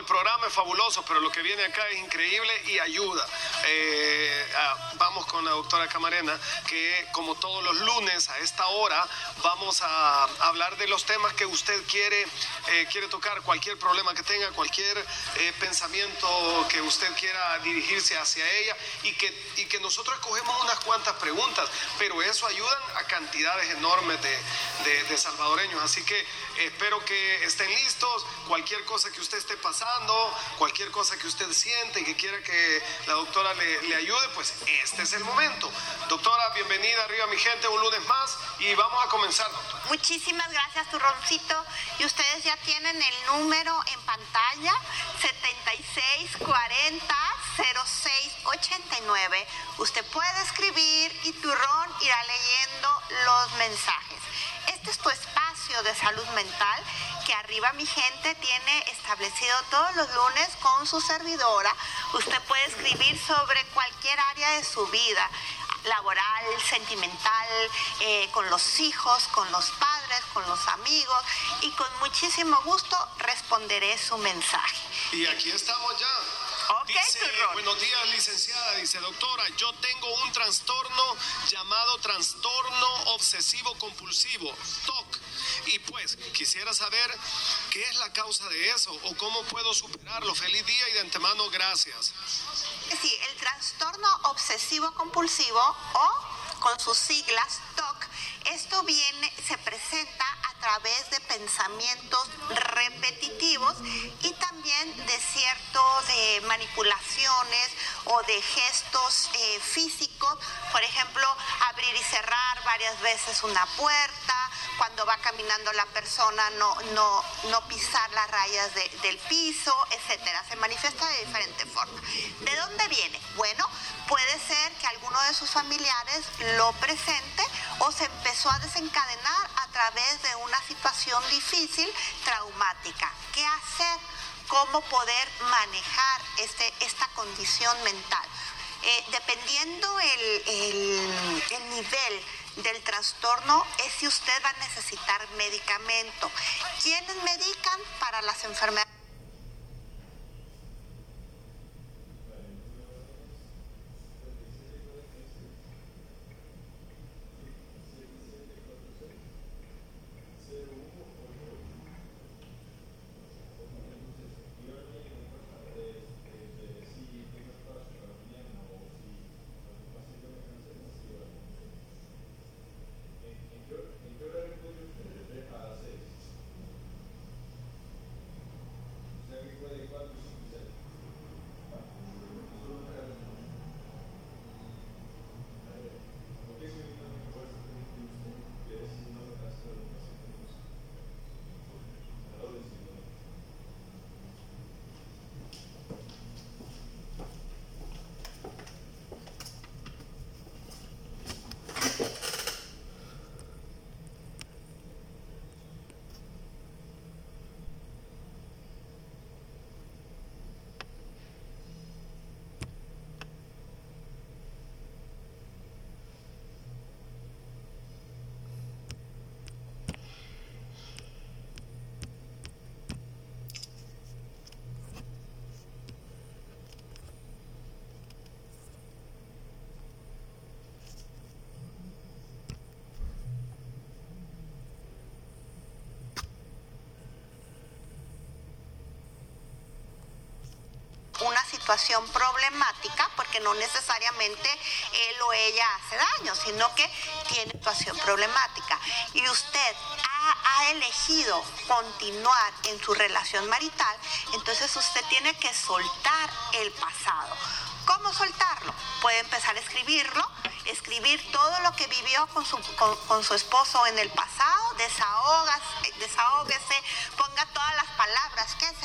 del programa es fabuloso, pero lo que viene acá es increíble y ayuda. Eh, ah, vamos con la doctora Camarena, que como todos los lunes a esta hora vamos a hablar de los temas que usted quiere, eh, quiere tocar, cualquier problema que tenga, cualquier eh, pensamiento que usted quiera dirigirse hacia ella y que, y que nosotros escogemos unas cuantas preguntas, pero eso ayuda a cantidades enormes de, de salvadoreños. Así que espero que estén listos. Cualquier cosa que usted esté pasando, cualquier cosa que usted siente y que quiera que la doctora le, ayude, pues este es el momento. Doctora, bienvenida arriba mi gente un lunes más y vamos a comenzar, doctora. Muchísimas gracias, Turroncito. Y ustedes ya tienen el número en pantalla, 7640 0689. Usted puede escribir y Turrón irá leyendo los mensajes. Este es tu espacio de salud mental que arriba mi gente tiene establecido todos los lunes con su servidora. Usted puede escribir sobre cualquier área de su vida laboral, sentimental, eh, con los hijos, con los padres, con los amigos y con muchísimo gusto responderé su mensaje. Y aquí estamos ya. Ok, Dice, Turrón. buenos días, licenciada. Dice, doctora, yo tengo un trastorno llamado trastorno obsesivo compulsivo, TOC. Y pues, quisiera saber qué es la causa de eso o cómo puedo superarlo. Feliz día y de antemano, gracias. Sí, el trastorno obsesivo compulsivo o con sus siglas TOC, esto viene, se presenta a través de pensamientos repetitivos y también de ciertos eh, manipulaciones o de gestos eh, físicos, por ejemplo, abrir y cerrar varias veces una puerta, cuando va caminando la persona no, no, no pisar las rayas de- del piso, etcétera. Se manifiesta de diferentes formas. ¿De dónde viene? Bueno, puede ser que alguno de sus familiares lo presente o se empezó a desencadenar a través de una situación difícil, traumática. ¿Qué hacer? ¿Cómo poder manejar este, esta condición mental? Eh, dependiendo el- el nivel del trastorno es si usted va a necesitar medicamento. ¿Quiénes medican para las enfermedades? Situación problemática porque no necesariamente él o ella hace daño, sino que tiene situación problemática. Y usted ha, elegido continuar en su relación marital, entonces usted tiene que soltar el pasado. ¿Cómo soltarlo? Puede empezar a escribirlo, escribir todo lo que vivió con su, con, con su esposo en el pasado, desahogas, desahógese,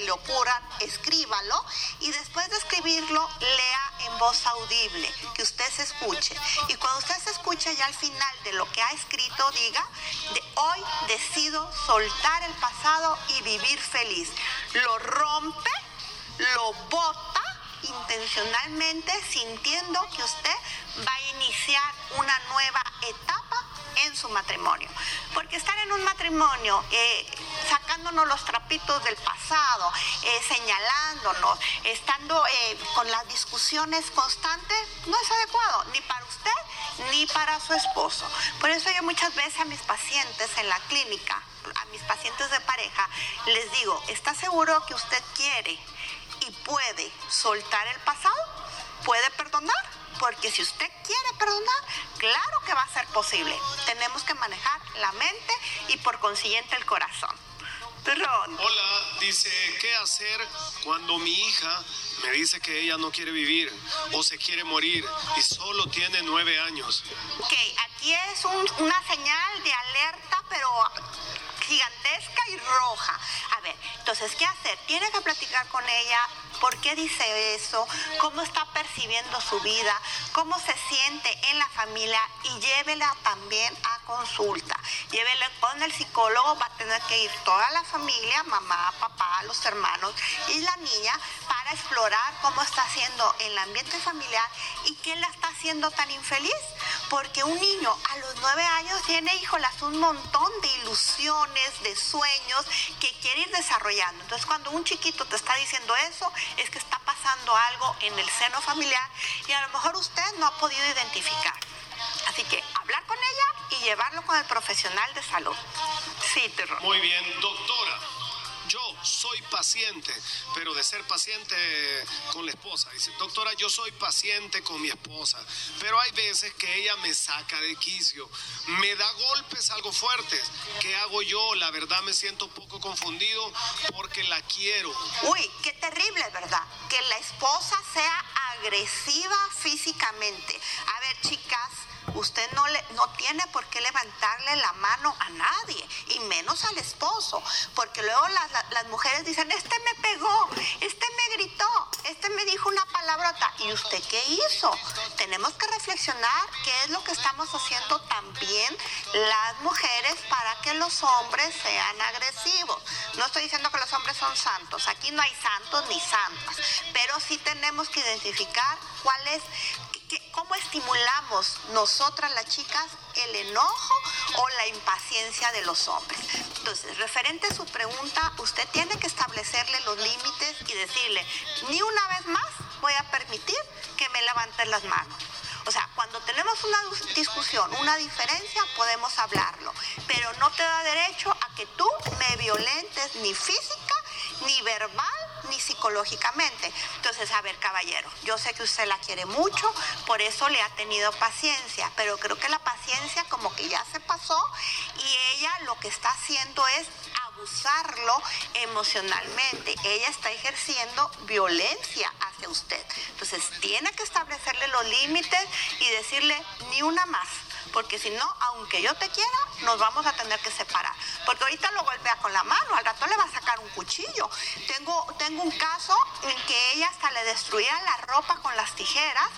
le ocurran, escríbalo y después de escribirlo, lea en voz audible, que usted se escuche. Y cuando usted se escuche ya al final de lo que ha escrito, diga, de hoy decido soltar el pasado y vivir feliz. Lo rompe, lo bota intencionalmente sintiendo que usted va a iniciar una nueva etapa en su matrimonio. Porque estar en un matrimonio, eh, sacándonos los trapitos del pasado, eh, señalándonos, estando eh, con las discusiones constantes, no es adecuado ni para usted ni para su esposo. Por eso yo muchas veces a mis pacientes en la clínica, a mis pacientes de pareja, les digo, ¿está seguro que usted quiere y puede soltar el pasado? ¿Puede perdonar? Porque si usted quiere perdonar, claro que va a ser posible. Tenemos que manejar la mente y por consiguiente el corazón. Hola, dice, ¿qué hacer cuando mi hija me dice que ella no quiere vivir o se quiere morir y solo tiene nueve años? Ok, aquí es una señal de alerta, pero gigantesca y roja. A ver, entonces, ¿qué hacer? Tiene que platicar con ella, por qué dice eso, cómo está percibiendo su vida, cómo se siente en la familia y llévela también a consulta. Llévela con el psicólogo, va a tener que ir toda la familia, mamá, papá, los hermanos y la niña para explorar cómo está haciendo el ambiente familiar y qué la está haciendo tan infeliz. Porque un niño a los nueve años tiene, híjolas, un montón de ilusiones, de sueños que quiere ir desarrollando. Entonces, cuando un chiquito te está diciendo eso, es que está pasando algo en el seno familiar y a lo mejor usted no ha podido identificar. Así que hablar con ella y llevarlo con el profesional de salud. Sí, terror. Muy bien, doctora. Soy paciente, pero de ser paciente con la esposa. Dice, doctora, yo soy paciente con mi esposa, pero hay veces que ella me saca de quicio, me da golpes algo fuertes. ¿Qué hago yo? La verdad me siento un poco confundido porque la quiero. Uy, qué terrible, ¿verdad? Que la esposa sea agresiva físicamente. A ver, chicas Usted no, le, no tiene por qué levantarle la mano a nadie, y menos al esposo, porque luego las, las mujeres dicen, este me pegó, este me gritó, este me dijo una palabrota. ¿Y usted qué hizo? Tenemos que reflexionar qué es lo que estamos haciendo también las mujeres para que los hombres sean agresivos. No estoy diciendo que los hombres son santos, aquí no hay santos ni santas, pero sí tenemos que identificar cuál es ¿Cómo estimulamos nosotras las chicas el enojo o la impaciencia de los hombres? Entonces, referente a su pregunta, usted tiene que establecerle los límites y decirle, ni una vez más voy a permitir que me levanten las manos. O sea, cuando tenemos una discusión, una diferencia, podemos hablarlo, pero no te da derecho a que tú me violentes ni física, ni verbal, ni psicológicamente. Entonces, a ver, caballero, yo sé que usted la quiere mucho, por eso le ha tenido paciencia, pero creo que la paciencia como que ya se pasó y ella lo que está haciendo es abusarlo emocionalmente. Ella está ejerciendo violencia hacia usted. Entonces, tiene que establecerle los límites y decirle ni una más porque si no, aunque yo te quiera, nos vamos a tener que separar. Porque ahorita lo golpea con la mano, al rato le va a sacar un cuchillo. Tengo, tengo un caso en que ella hasta le destruía la ropa con las tijeras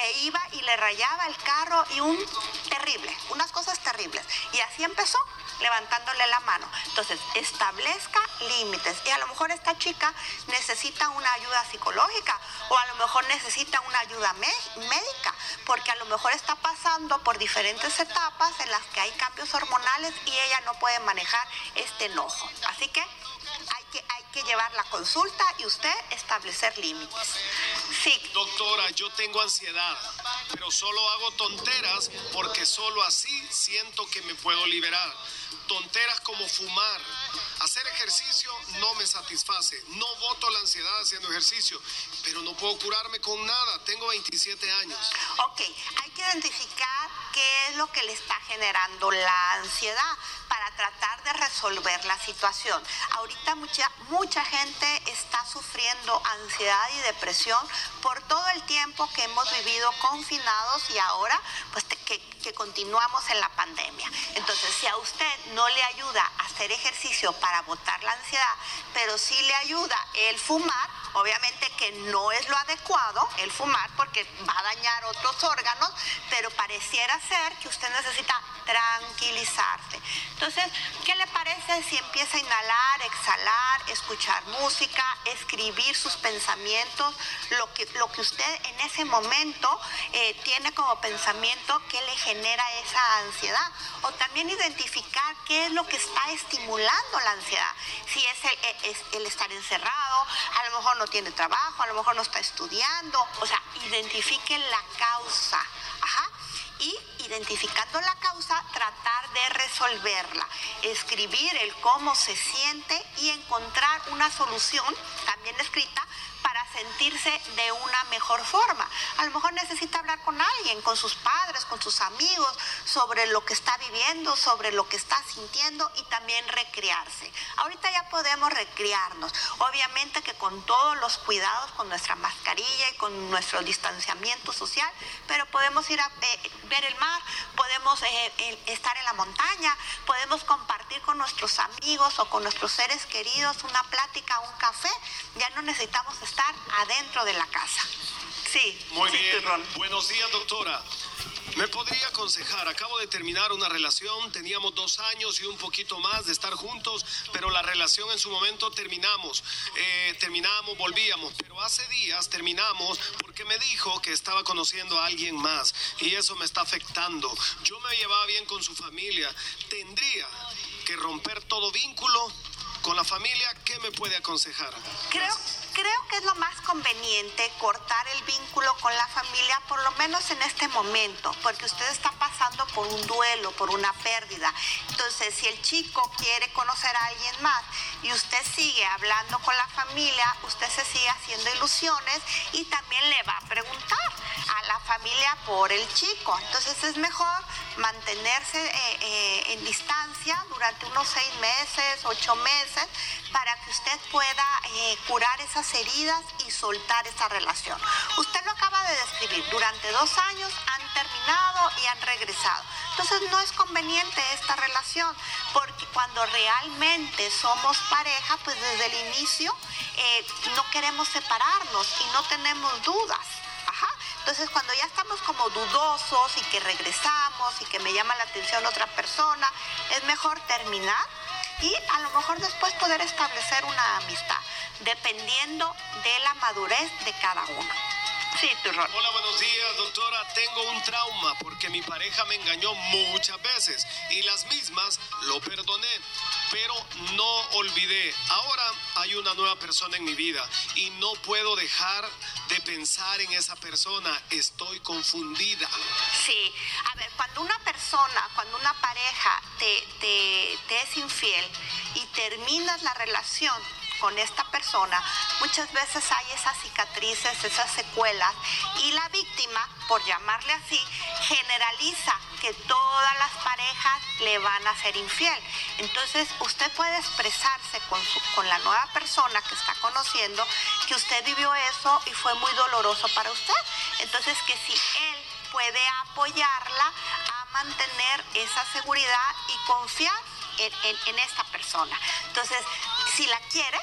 e iba y le rayaba el carro y un terrible, unas cosas terribles. Y así empezó levantándole la mano. Entonces, establezca límites. Y a lo mejor esta chica necesita una ayuda psicológica o a lo mejor necesita una ayuda médica, porque a lo mejor está pasando por diferentes etapas en las que hay cambios hormonales y ella no puede manejar este enojo. Así que hay que, hay que llevar la consulta y usted establecer límites. Sí. Doctora, yo tengo ansiedad, pero solo hago tonteras porque solo así siento que me puedo liberar tonteras como fumar, hacer ejercicio no me satisface. No voto la ansiedad haciendo ejercicio, pero no puedo curarme con nada. Tengo 27 años. Ok, hay que identificar qué es lo que le está generando la ansiedad para tratar de resolver la situación. Ahorita mucha, mucha gente está sufriendo ansiedad y depresión por todo el tiempo que hemos vivido confinados y ahora pues que, continuamos en la pandemia. Entonces, si a usted no le ayuda a hacer ejercicio para botar la ansiedad, pero sí le ayuda el fumar, Obviamente que no es lo adecuado el fumar porque va a dañar otros órganos, pero pareciera ser que usted necesita tranquilizarse. Entonces, ¿qué le parece si empieza a inhalar, exhalar, escuchar música, escribir sus pensamientos, lo que, lo que usted en ese momento eh, tiene como pensamiento que le genera esa ansiedad? O también identificar qué es lo que está estimulando la ansiedad. Si es el, es el estar encerrado, a lo mejor no tiene trabajo, a lo mejor no está estudiando. O sea, identifique la causa. Ajá y identificando la causa, tratar de resolverla, escribir el cómo se siente y encontrar una solución, también escrita, sentirse de una mejor forma. A lo mejor necesita hablar con alguien, con sus padres, con sus amigos, sobre lo que está viviendo, sobre lo que está sintiendo y también recrearse. Ahorita ya podemos recrearnos, obviamente que con todos los cuidados, con nuestra mascarilla y con nuestro distanciamiento social, pero podemos ir a ver el mar, podemos eh, estar en la montaña, podemos compartir con nuestros amigos o con nuestros seres queridos una plática, un café. Ya no necesitamos estar adentro de la casa. Sí. Muy bien. Buenos días, doctora. ¿Me podría aconsejar? Acabo de terminar una relación, teníamos dos años y un poquito más de estar juntos, pero la relación en su momento terminamos. Eh, terminamos, volvíamos, pero hace días terminamos porque me dijo que estaba conociendo a alguien más y eso me está afectando. Yo me llevaba bien con su familia. ¿Tendría que romper todo vínculo con la familia? ¿Qué me puede aconsejar? Creo creo que es lo más conveniente cortar el vínculo con la familia, por lo menos en este momento, porque usted está pasando por un duelo, por una pérdida. Entonces, si el chico quiere conocer a alguien más y usted sigue hablando con la familia, usted se sigue haciendo ilusiones y también le va a preguntar a la familia por el chico. Entonces, es mejor mantenerse eh, eh, en distancia durante unos seis meses, ocho meses, para que usted pueda eh, curar esas heridas y soltar esa relación. Usted lo acaba de describir, durante dos años han terminado y han regresado. Entonces no es conveniente esta relación, porque cuando realmente somos pareja, pues desde el inicio no queremos separarnos y no tenemos dudas. Entonces, cuando ya estamos como dudosos y que regresamos y que me llama la atención otra persona, es mejor terminar y a lo mejor después poder establecer una amistad, dependiendo de la madurez de cada uno. Sí, Hola, buenos días, doctora. Tengo un trauma porque mi pareja me engañó muchas veces y las mismas lo perdoné, pero no olvidé. Ahora hay una nueva persona en mi vida y no puedo dejar de pensar en esa persona. Estoy confundida. Sí, a ver, cuando una persona, cuando una pareja te, te, es infiel y terminas la relación, con esta persona, muchas veces hay esas cicatrices, esas secuelas y la víctima, por llamarle así, generaliza que todas las parejas le van a ser infiel. Entonces usted puede expresarse con, con la nueva persona que está conociendo que usted vivió eso y fue muy doloroso para usted. Entonces que si él puede apoyarla a mantener esa seguridad y confiar en, esta persona. Entonces, si la quiere,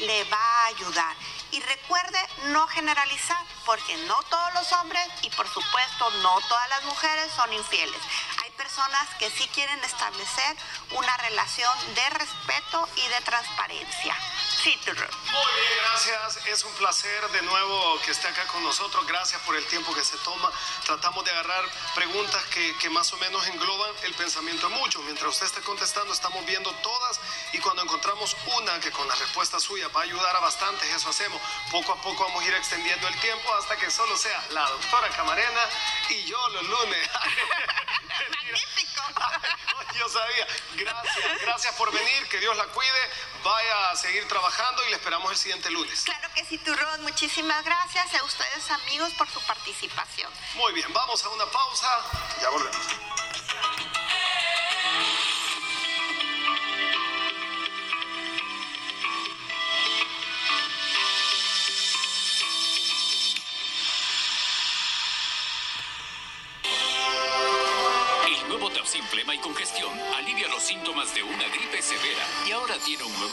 le va a ayudar. Y recuerde no generalizar, porque no todos los hombres y por supuesto no todas las mujeres son infieles. Hay personas que sí quieren establecer una relación de respeto y de transparencia. Sí, Muy bien, gracias. Es un placer de nuevo que esté acá con nosotros. Gracias por el tiempo que se toma. Tratamos de agarrar preguntas que, que más o menos engloban el pensamiento de muchos. Mientras usted esté contestando, estamos viendo todas y cuando encontramos una que con la respuesta suya va a ayudar a bastantes, eso hacemos. Poco a poco vamos a ir extendiendo el tiempo hasta que solo sea la doctora Camarena y yo los lunes. Magnífico. yo sabía. Gracias, gracias por venir. Que Dios la cuide. Vaya a seguir trabajando y le esperamos el siguiente lunes. Claro que sí, Turrón. Muchísimas gracias a ustedes, amigos, por su participación. Muy bien, vamos a una pausa. Ya volvemos. Flema y congestión alivia los síntomas de una gripe severa. Y ahora tiene un nuevo